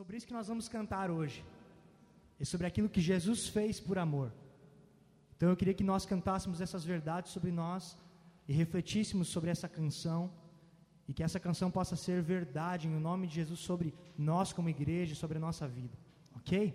sobre isso que nós vamos cantar hoje. É sobre aquilo que Jesus fez por amor. Então eu queria que nós cantássemos essas verdades sobre nós e refletíssemos sobre essa canção e que essa canção possa ser verdade em nome de Jesus sobre nós como igreja, sobre a nossa vida. OK?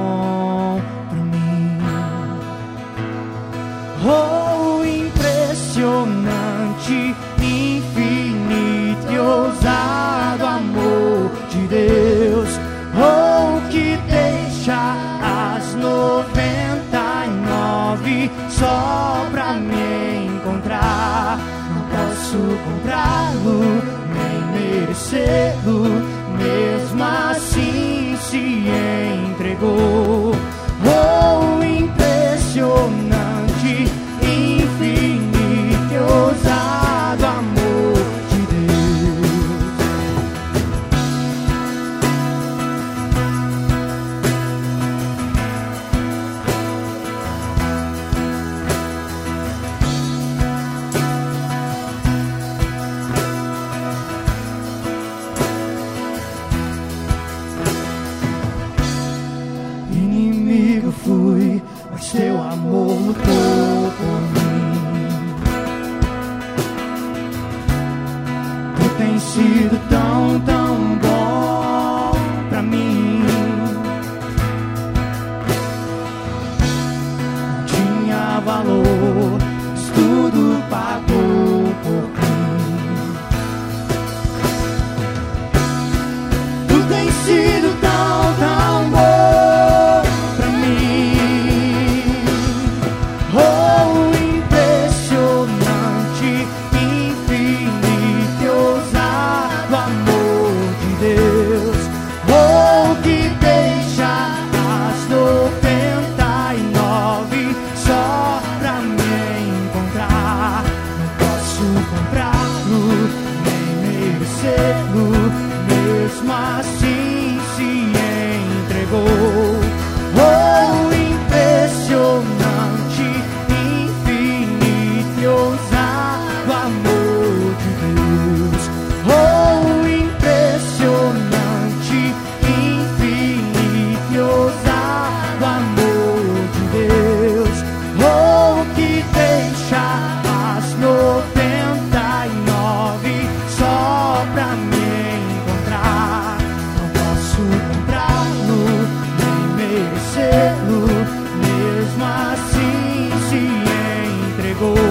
algo.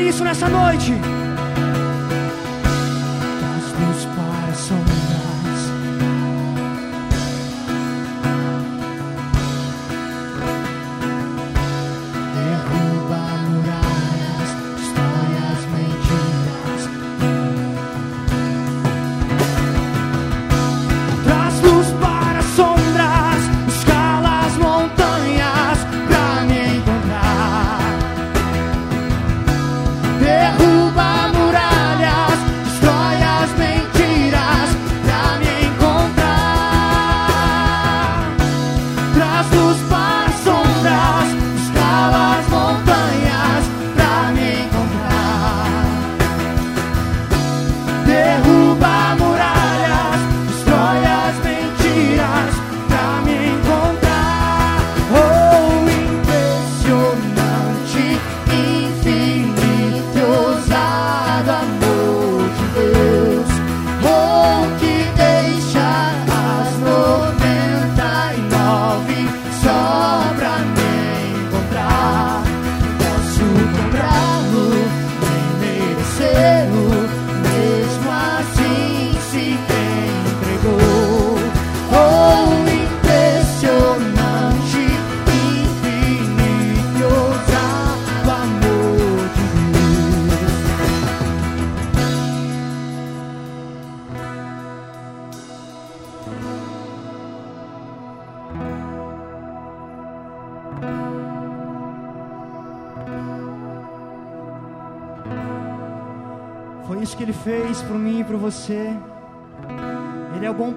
Isso nessa noite.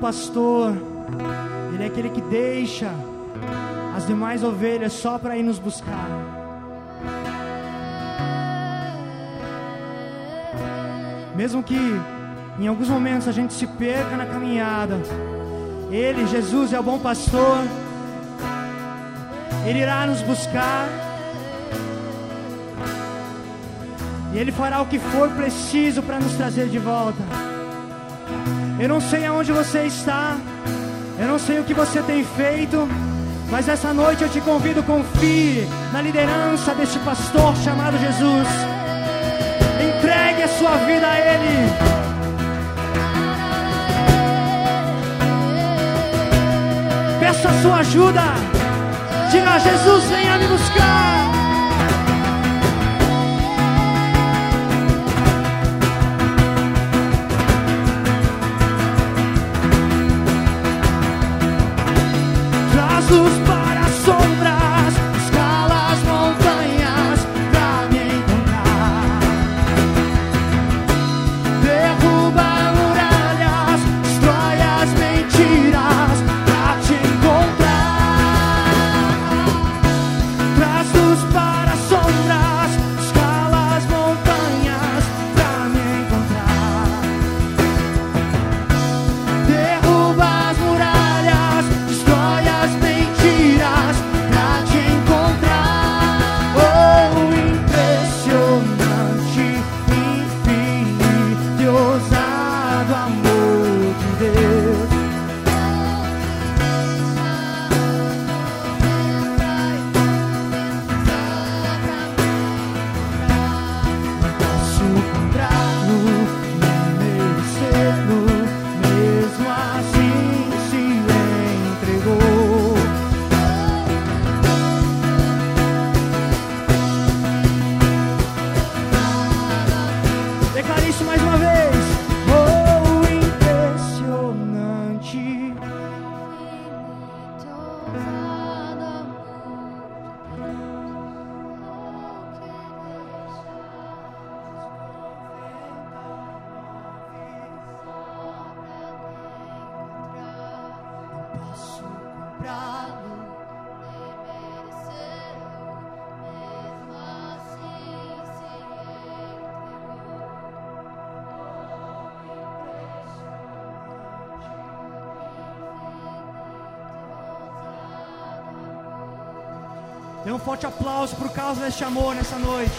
Pastor. Ele é aquele que deixa as demais ovelhas só para ir nos buscar. Mesmo que em alguns momentos a gente se perca na caminhada, Ele, Jesus, é o bom pastor. Ele irá nos buscar. E Ele fará o que for preciso para nos trazer de volta. Eu não sei aonde você está, eu não sei o que você tem feito, mas essa noite eu te convido, confie na liderança deste pastor chamado Jesus. Entregue a sua vida a Ele. Peça a sua ajuda. Diga Jesus: venha me buscar. Jesus Dê um forte aplauso por causa deste amor nessa noite.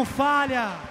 Não falha.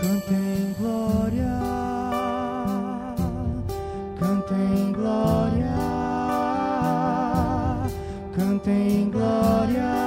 Cantem glória, cantem glória, cantem glória,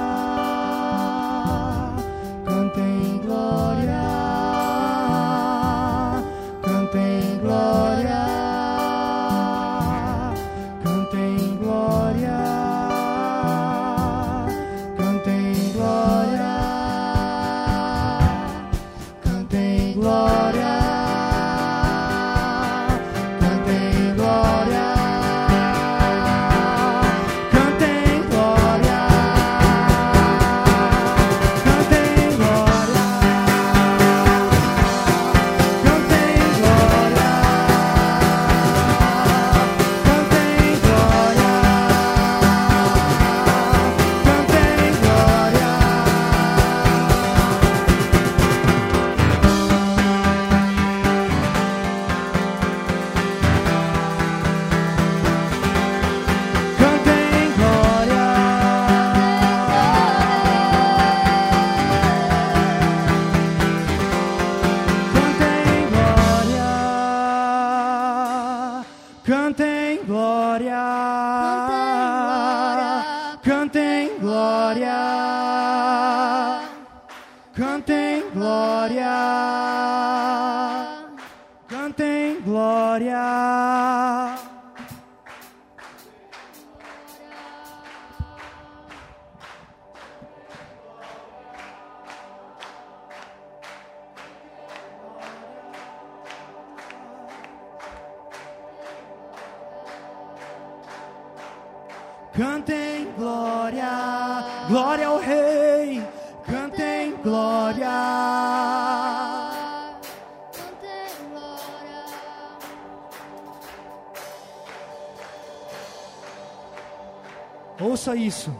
Ouça isso.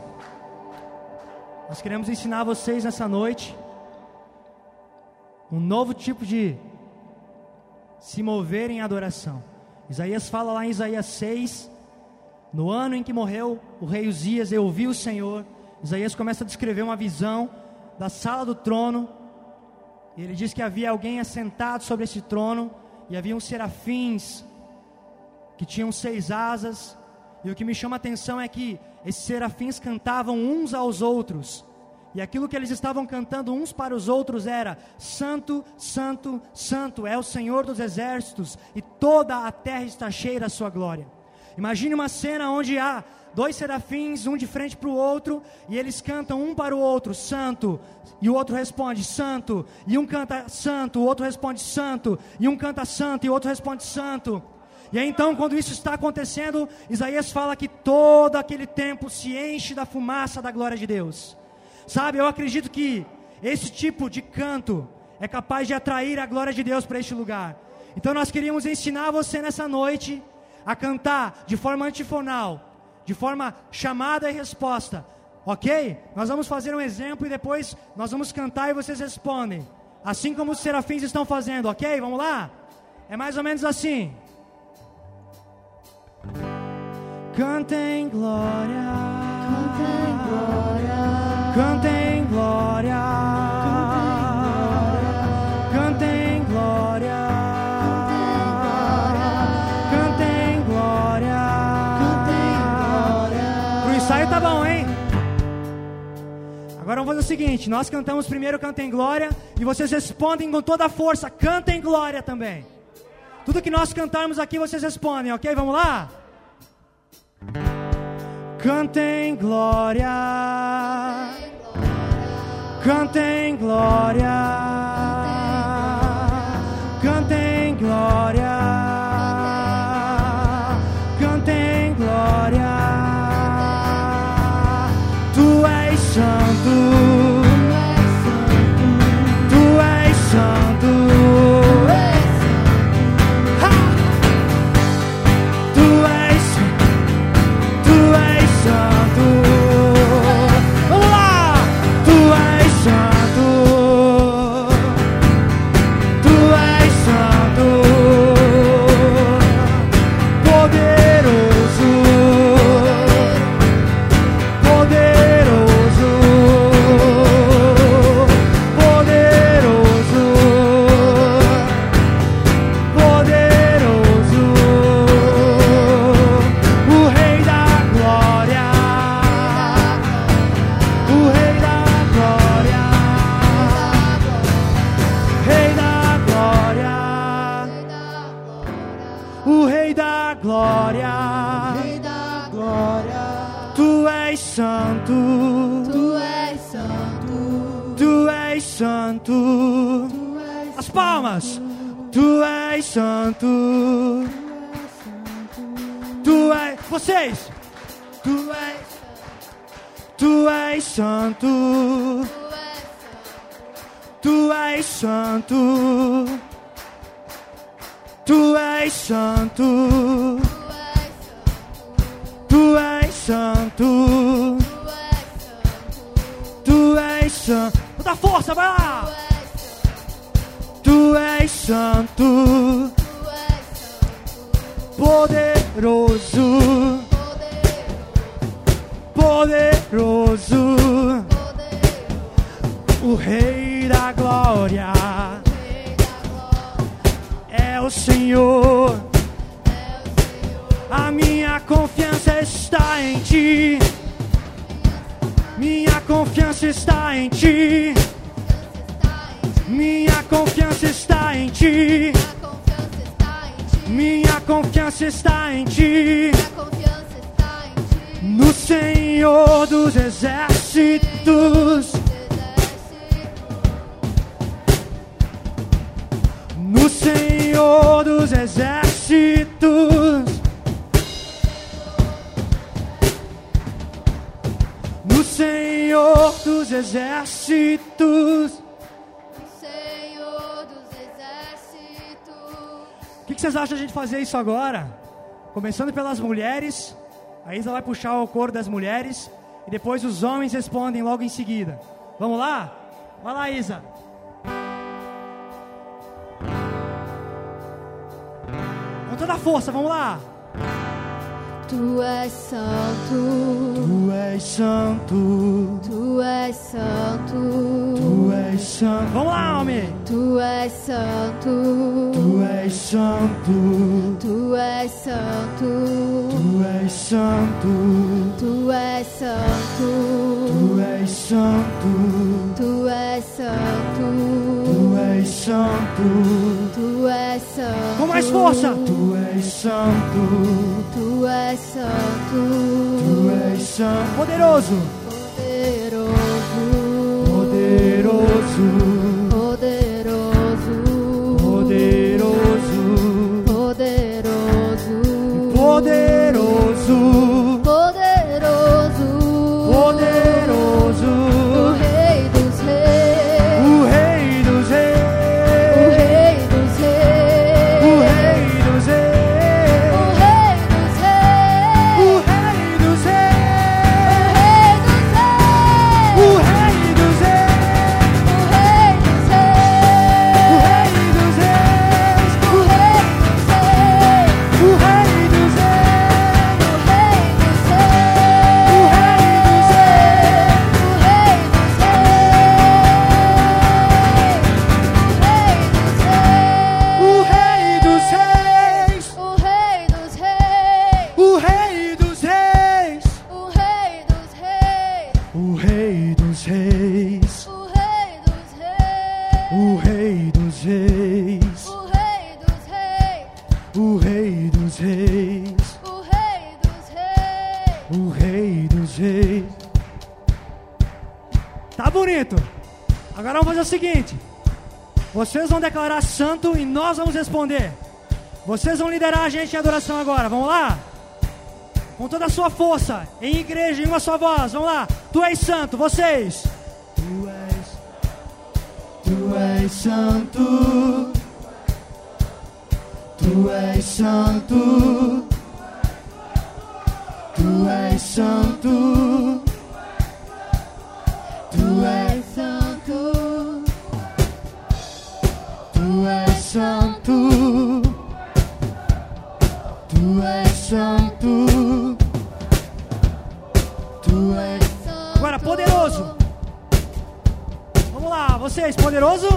Nós queremos ensinar vocês nessa noite um novo tipo de se mover em adoração. Isaías fala lá em Isaías 6, no ano em que morreu o rei Uzias, eu ouvi o Senhor. Isaías começa a descrever uma visão da sala do trono. E ele diz que havia alguém assentado sobre esse trono e havia uns serafins que tinham seis asas. E o que me chama a atenção é que esses serafins cantavam uns aos outros. E aquilo que eles estavam cantando uns para os outros era: Santo, Santo, Santo é o Senhor dos exércitos, e toda a terra está cheia da sua glória. Imagine uma cena onde há dois serafins, um de frente para o outro, e eles cantam um para o outro, Santo, e o outro responde, Santo, e um canta Santo, o outro responde, Santo, e um canta Santo, e o outro responde, Santo. E aí, então, quando isso está acontecendo, Isaías fala que todo aquele tempo se enche da fumaça da glória de Deus. Sabe, eu acredito que esse tipo de canto é capaz de atrair a glória de Deus para este lugar. Então nós queríamos ensinar você nessa noite a cantar de forma antifonal, de forma chamada e resposta. Ok? Nós vamos fazer um exemplo e depois nós vamos cantar e vocês respondem. Assim como os serafins estão fazendo, ok? Vamos lá? É mais ou menos assim. Cantem glória. Cantem glória. Cantem glória. Cantem glória. Cantem glória. Pro ensaio tá bom, hein? Agora vamos fazer o seguinte: nós cantamos primeiro Cantem Glória e vocês respondem com toda a força: Cantem Glória também. Tudo que nós cantarmos aqui vocês respondem, ok? Vamos lá? Cantem glória. Cantem glória. Palmas. Tu és santo. Tu és. Vocês. Tu és. Tu és santo. Tu és santo. Tu és santo. Tu és santo. Tu és santo. Dá força, vai lá. Tu és santo. Poderoso. Poderoso. O Rei da Glória é o Senhor. A minha confiança está em Ti. Minha confiança está em Ti. Minha confiança está em Ti. Minha confiança está em Ti. No Senhor dos Exércitos. No Senhor dos Exércitos. No Senhor dos Exércitos. Vocês acham a gente fazer isso agora? Começando pelas mulheres. A Isa vai puxar o coro das mulheres. E depois os homens respondem logo em seguida. Vamos lá? Vai lá, Isa. Com toda a força, vamos lá. Tu és santo, Tu és santo. tu és santo, Tu és santo. Vamos lá, homem. tu és santo, Tu és santo. tu és santo, Tu és santo. tu és santo, Tu és santo. tu és santo, és santo. tu és santo. Com mais força. Tu és santo. Tu és santo, Tu és santo. Poderoso. poderoso, Poderoso. Santo e nós vamos responder. Vocês vão liderar a gente em adoração agora. Vamos lá? Com toda a sua força, em igreja, em uma só voz. Vamos lá. Tu és santo, vocês. Tu és. Tu és santo. Tu és santo. Tu és santo. Tu és Santo, santo. Tu és santo. Agora, poderoso. Vamos lá, vocês, poderoso?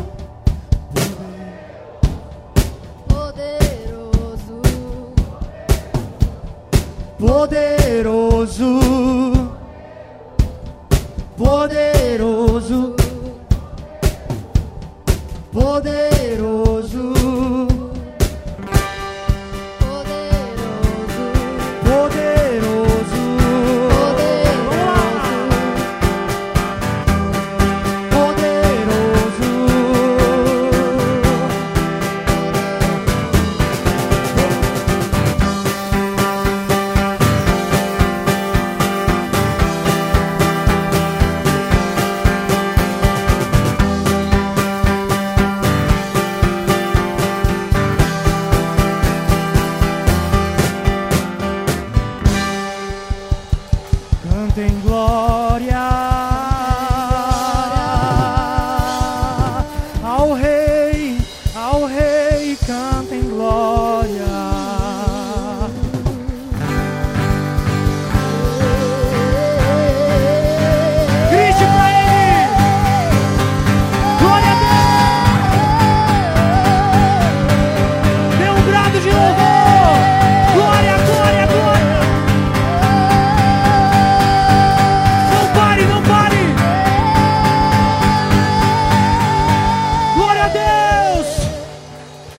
Poderoso. Poderoso. Poderoso. Poderoso.